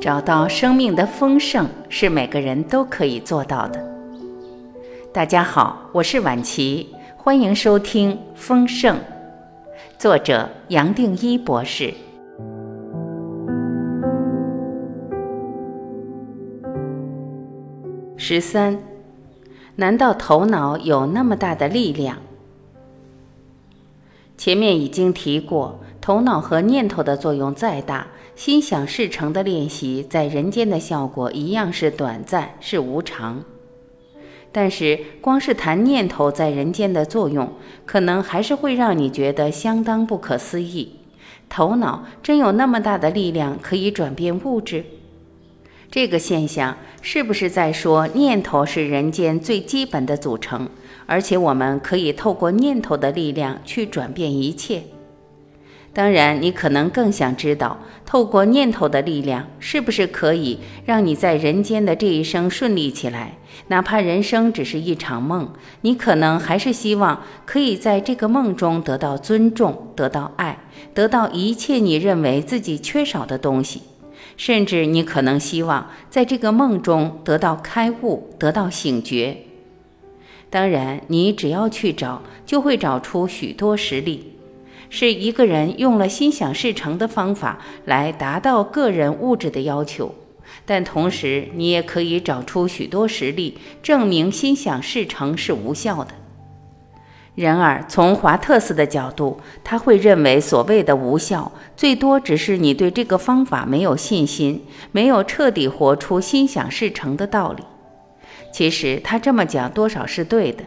找到生命的丰盛是每个人都可以做到的。大家好，我是晚琪，欢迎收听《丰盛》，作者杨定一博士。十三，难道头脑有那么大的力量？前面已经提过，头脑和念头的作用再大，心想事成的练习在人间的效果一样是短暂，是无常。但是，光是谈念头在人间的作用，可能还是会让你觉得相当不可思议。头脑真有那么大的力量，可以转变物质？这个现象是不是在说念头是人间最基本的组成？而且我们可以透过念头的力量去转变一切。当然，你可能更想知道，透过念头的力量，是不是可以让你在人间的这一生顺利起来？哪怕人生只是一场梦，你可能还是希望可以在这个梦中得到尊重、得到爱、得到一切你认为自己缺少的东西。甚至你可能希望在这个梦中得到开悟、得到醒觉。当然，你只要去找，就会找出许多实例，是一个人用了心想事成的方法来达到个人物质的要求。但同时，你也可以找出许多实例，证明心想事成是无效的。然而，从华特斯的角度，他会认为所谓的无效，最多只是你对这个方法没有信心，没有彻底活出心想事成的道理。其实他这么讲多少是对的。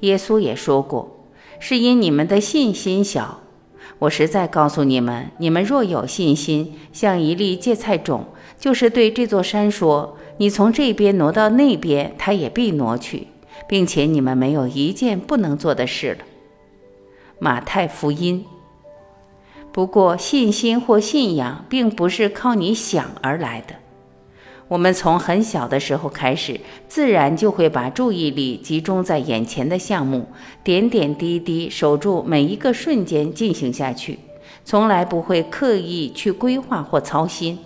耶稣也说过，是因你们的信心小。我实在告诉你们，你们若有信心，像一粒芥菜种，就是对这座山说：“你从这边挪到那边，它也必挪去，并且你们没有一件不能做的事了。”马太福音。不过，信心或信仰并不是靠你想而来的。我们从很小的时候开始，自然就会把注意力集中在眼前的项目，点点滴滴守住每一个瞬间进行下去，从来不会刻意去规划或操心。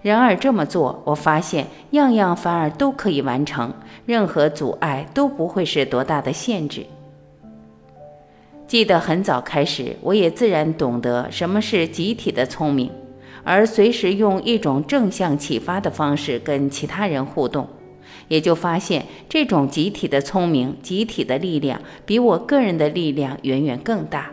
然而这么做，我发现样样反而都可以完成，任何阻碍都不会是多大的限制。记得很早开始，我也自然懂得什么是集体的聪明。而随时用一种正向启发的方式跟其他人互动，也就发现这种集体的聪明、集体的力量比我个人的力量远远更大。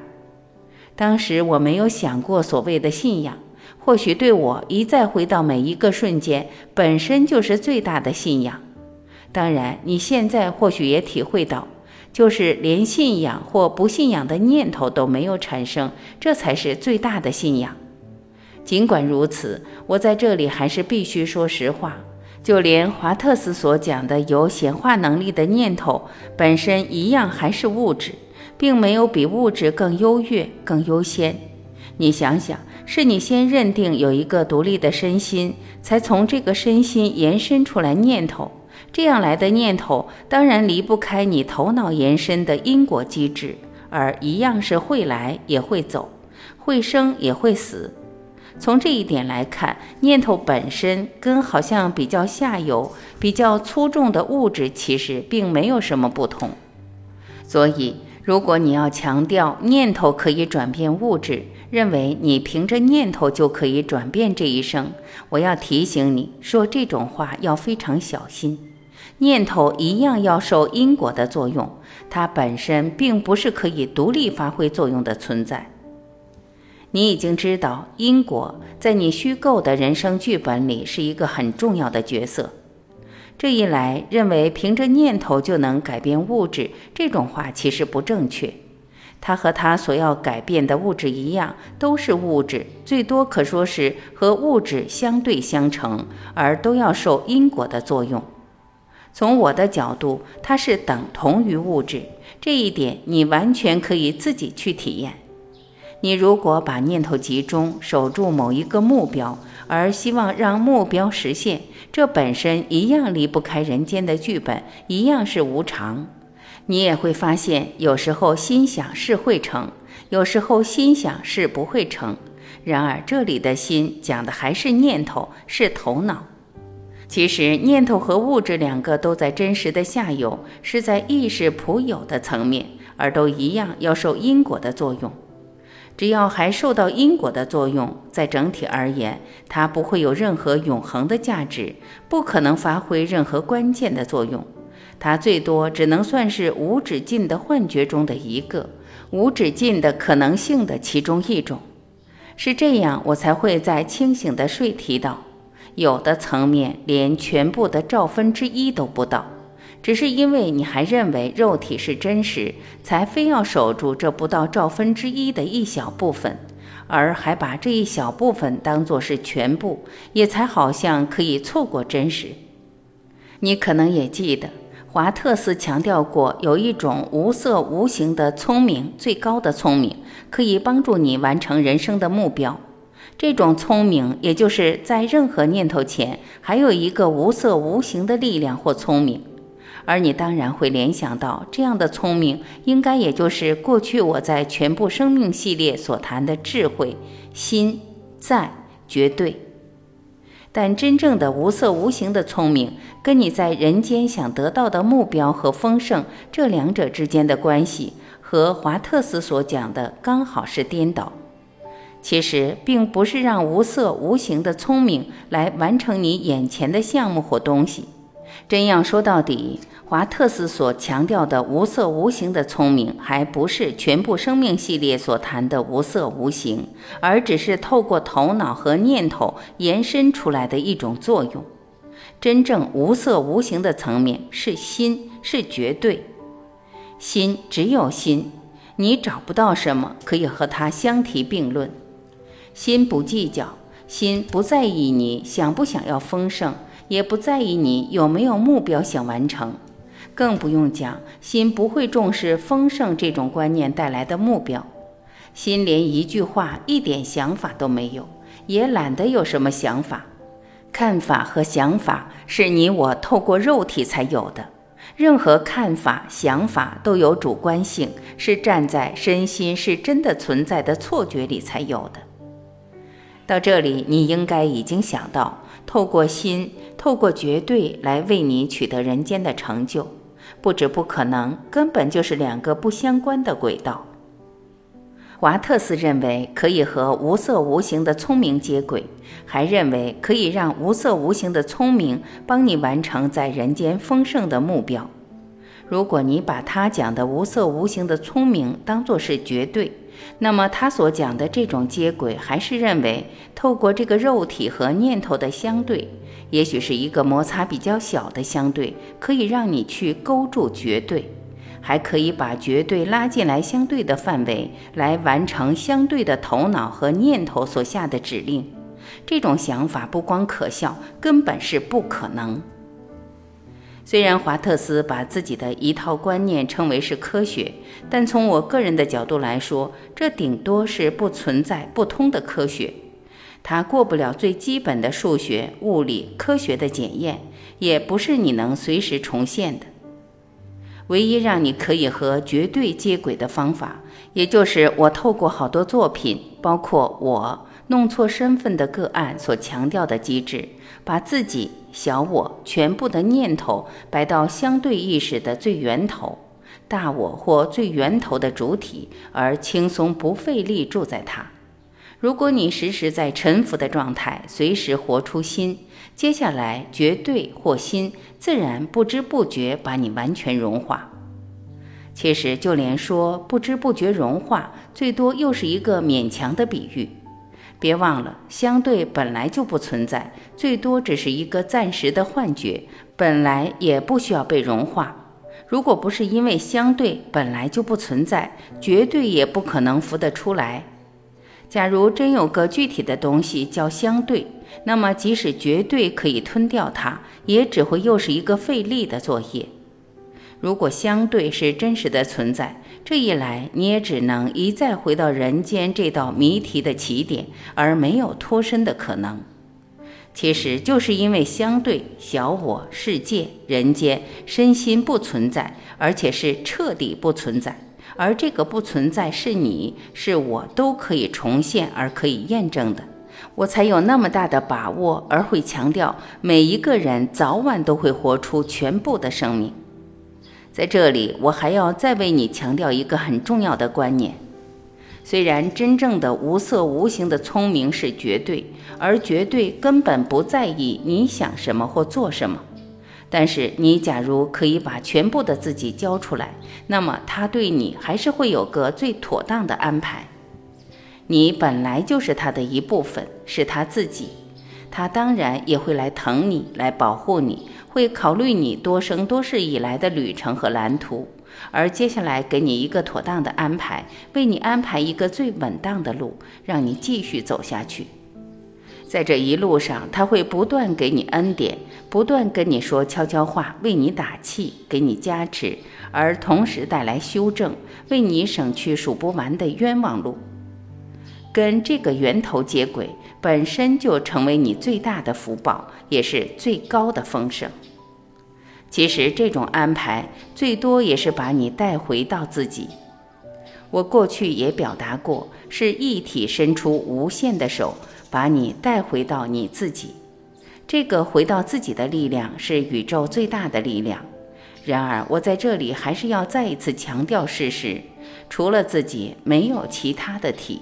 当时我没有想过所谓的信仰，或许对我一再回到每一个瞬间本身就是最大的信仰。当然，你现在或许也体会到，就是连信仰或不信仰的念头都没有产生，这才是最大的信仰。尽管如此，我在这里还是必须说实话。就连华特斯所讲的有显化能力的念头本身一样还是物质，并没有比物质更优越、更优先。你想想，是你先认定有一个独立的身心，才从这个身心延伸出来念头。这样来的念头当然离不开你头脑延伸的因果机制，而一样是会来也会走，会生也会死。从这一点来看，念头本身跟好像比较下游、比较粗重的物质其实并没有什么不同。所以，如果你要强调念头可以转变物质，认为你凭着念头就可以转变这一生，我要提醒你说这种话要非常小心。念头一样要受因果的作用，它本身并不是可以独立发挥作用的存在。你已经知道，因果在你虚构的人生剧本里是一个很重要的角色。这一来，认为凭着念头就能改变物质，这种话其实不正确。它和他所要改变的物质一样，都是物质，最多可说是和物质相对相成，而都要受因果的作用。从我的角度，它是等同于物质，这一点你完全可以自己去体验。你如果把念头集中，守住某一个目标，而希望让目标实现，这本身一样离不开人间的剧本，一样是无常。你也会发现，有时候心想事会成，有时候心想事不会成。然而这里的心讲的还是念头，是头脑。其实念头和物质两个都在真实的下游，是在意识普有的层面，而都一样要受因果的作用。只要还受到因果的作用，在整体而言，它不会有任何永恒的价值，不可能发挥任何关键的作用。它最多只能算是无止境的幻觉中的一个，无止境的可能性的其中一种。是这样，我才会在清醒的睡提到，有的层面连全部的兆分之一都不到。只是因为你还认为肉体是真实，才非要守住这不到兆分之一的一小部分，而还把这一小部分当作是全部，也才好像可以错过真实。你可能也记得，华特斯强调过，有一种无色无形的聪明，最高的聪明，可以帮助你完成人生的目标。这种聪明，也就是在任何念头前，还有一个无色无形的力量或聪明。而你当然会联想到，这样的聪明应该也就是过去我在全部生命系列所谈的智慧、心、在、绝对。但真正的无色无形的聪明，跟你在人间想得到的目标和丰盛这两者之间的关系，和华特斯所讲的刚好是颠倒。其实并不是让无色无形的聪明来完成你眼前的项目或东西。真要说到底。华特斯所强调的无色无形的聪明，还不是全部生命系列所谈的无色无形，而只是透过头脑和念头延伸出来的一种作用。真正无色无形的层面是心，是绝对心，只有心，你找不到什么可以和它相提并论。心不计较，心不在意你想不想要丰盛，也不在意你有没有目标想完成。更不用讲，心不会重视丰盛这种观念带来的目标，心连一句话、一点想法都没有，也懒得有什么想法。看法和想法是你我透过肉体才有的，任何看法、想法都有主观性，是站在身心是真的存在的错觉里才有的。到这里，你应该已经想到，透过心，透过绝对来为你取得人间的成就。不止不可能，根本就是两个不相关的轨道。瓦特斯认为可以和无色无形的聪明接轨，还认为可以让无色无形的聪明帮你完成在人间丰盛的目标。如果你把他讲的无色无形的聪明当作是绝对，那么他所讲的这种接轨，还是认为透过这个肉体和念头的相对。也许是一个摩擦比较小的相对，可以让你去勾住绝对，还可以把绝对拉进来相对的范围，来完成相对的头脑和念头所下的指令。这种想法不光可笑，根本是不可能。虽然华特斯把自己的一套观念称为是科学，但从我个人的角度来说，这顶多是不存在、不通的科学。它过不了最基本的数学、物理、科学的检验，也不是你能随时重现的。唯一让你可以和绝对接轨的方法，也就是我透过好多作品，包括我弄错身份的个案所强调的机制，把自己、小我全部的念头摆到相对意识的最源头，大我或最源头的主体，而轻松不费力住在它。如果你时时在沉浮的状态，随时活出心，接下来绝对或心自然不知不觉把你完全融化。其实就连说不知不觉融化，最多又是一个勉强的比喻。别忘了，相对本来就不存在，最多只是一个暂时的幻觉，本来也不需要被融化。如果不是因为相对本来就不存在，绝对也不可能浮得出来。假如真有个具体的东西叫相对，那么即使绝对可以吞掉它，也只会又是一个费力的作业。如果相对是真实的存在，这一来你也只能一再回到人间这道谜题的起点，而没有脱身的可能。其实就是因为相对小我、世界、人间、身心不存在，而且是彻底不存在。而这个不存在是你是我都可以重现而可以验证的，我才有那么大的把握，而会强调每一个人早晚都会活出全部的生命。在这里，我还要再为你强调一个很重要的观念：虽然真正的无色无形的聪明是绝对，而绝对根本不在意你想什么或做什么。但是，你假如可以把全部的自己交出来，那么他对你还是会有个最妥当的安排。你本来就是他的一部分，是他自己，他当然也会来疼你，来保护你，会考虑你多生多世以来的旅程和蓝图，而接下来给你一个妥当的安排，为你安排一个最稳当的路，让你继续走下去。在这一路上，他会不断给你恩典，不断跟你说悄悄话，为你打气，给你加持，而同时带来修正，为你省去数不完的冤枉路。跟这个源头接轨，本身就成为你最大的福报，也是最高的丰盛。其实这种安排，最多也是把你带回到自己。我过去也表达过，是一体伸出无限的手。把你带回到你自己，这个回到自己的力量是宇宙最大的力量。然而，我在这里还是要再一次强调事实：除了自己，没有其他的体。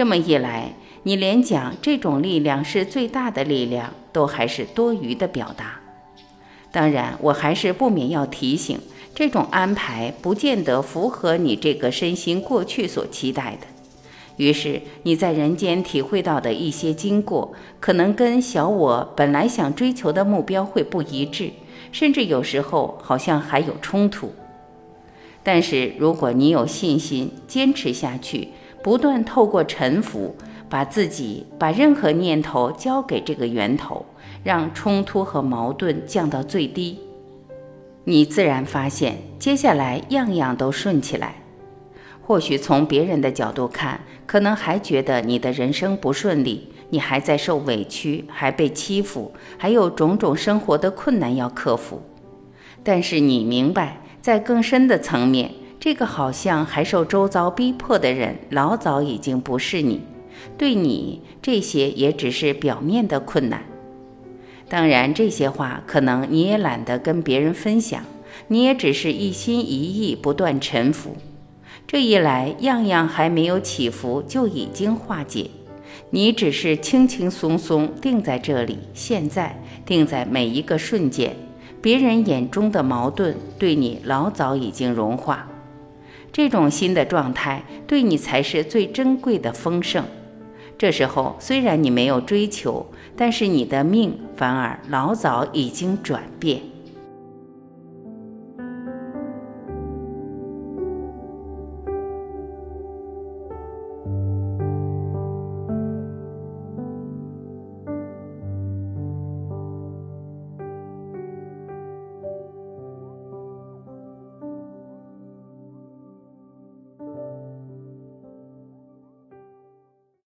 这么一来，你连讲这种力量是最大的力量，都还是多余的表达。当然，我还是不免要提醒，这种安排不见得符合你这个身心过去所期待的。于是你在人间体会到的一些经过，可能跟小我本来想追求的目标会不一致，甚至有时候好像还有冲突。但是如果你有信心，坚持下去，不断透过沉浮，把自己把任何念头交给这个源头，让冲突和矛盾降到最低，你自然发现接下来样样都顺起来。或许从别人的角度看，可能还觉得你的人生不顺利，你还在受委屈，还被欺负，还有种种生活的困难要克服。但是你明白，在更深的层面，这个好像还受周遭逼迫的人，老早已经不是你。对你，这些也只是表面的困难。当然，这些话可能你也懒得跟别人分享，你也只是一心一意不断臣服。这一来，样样还没有起伏，就已经化解。你只是轻轻松松定在这里，现在定在每一个瞬间，别人眼中的矛盾对你老早已经融化。这种新的状态对你才是最珍贵的丰盛。这时候虽然你没有追求，但是你的命反而老早已经转变。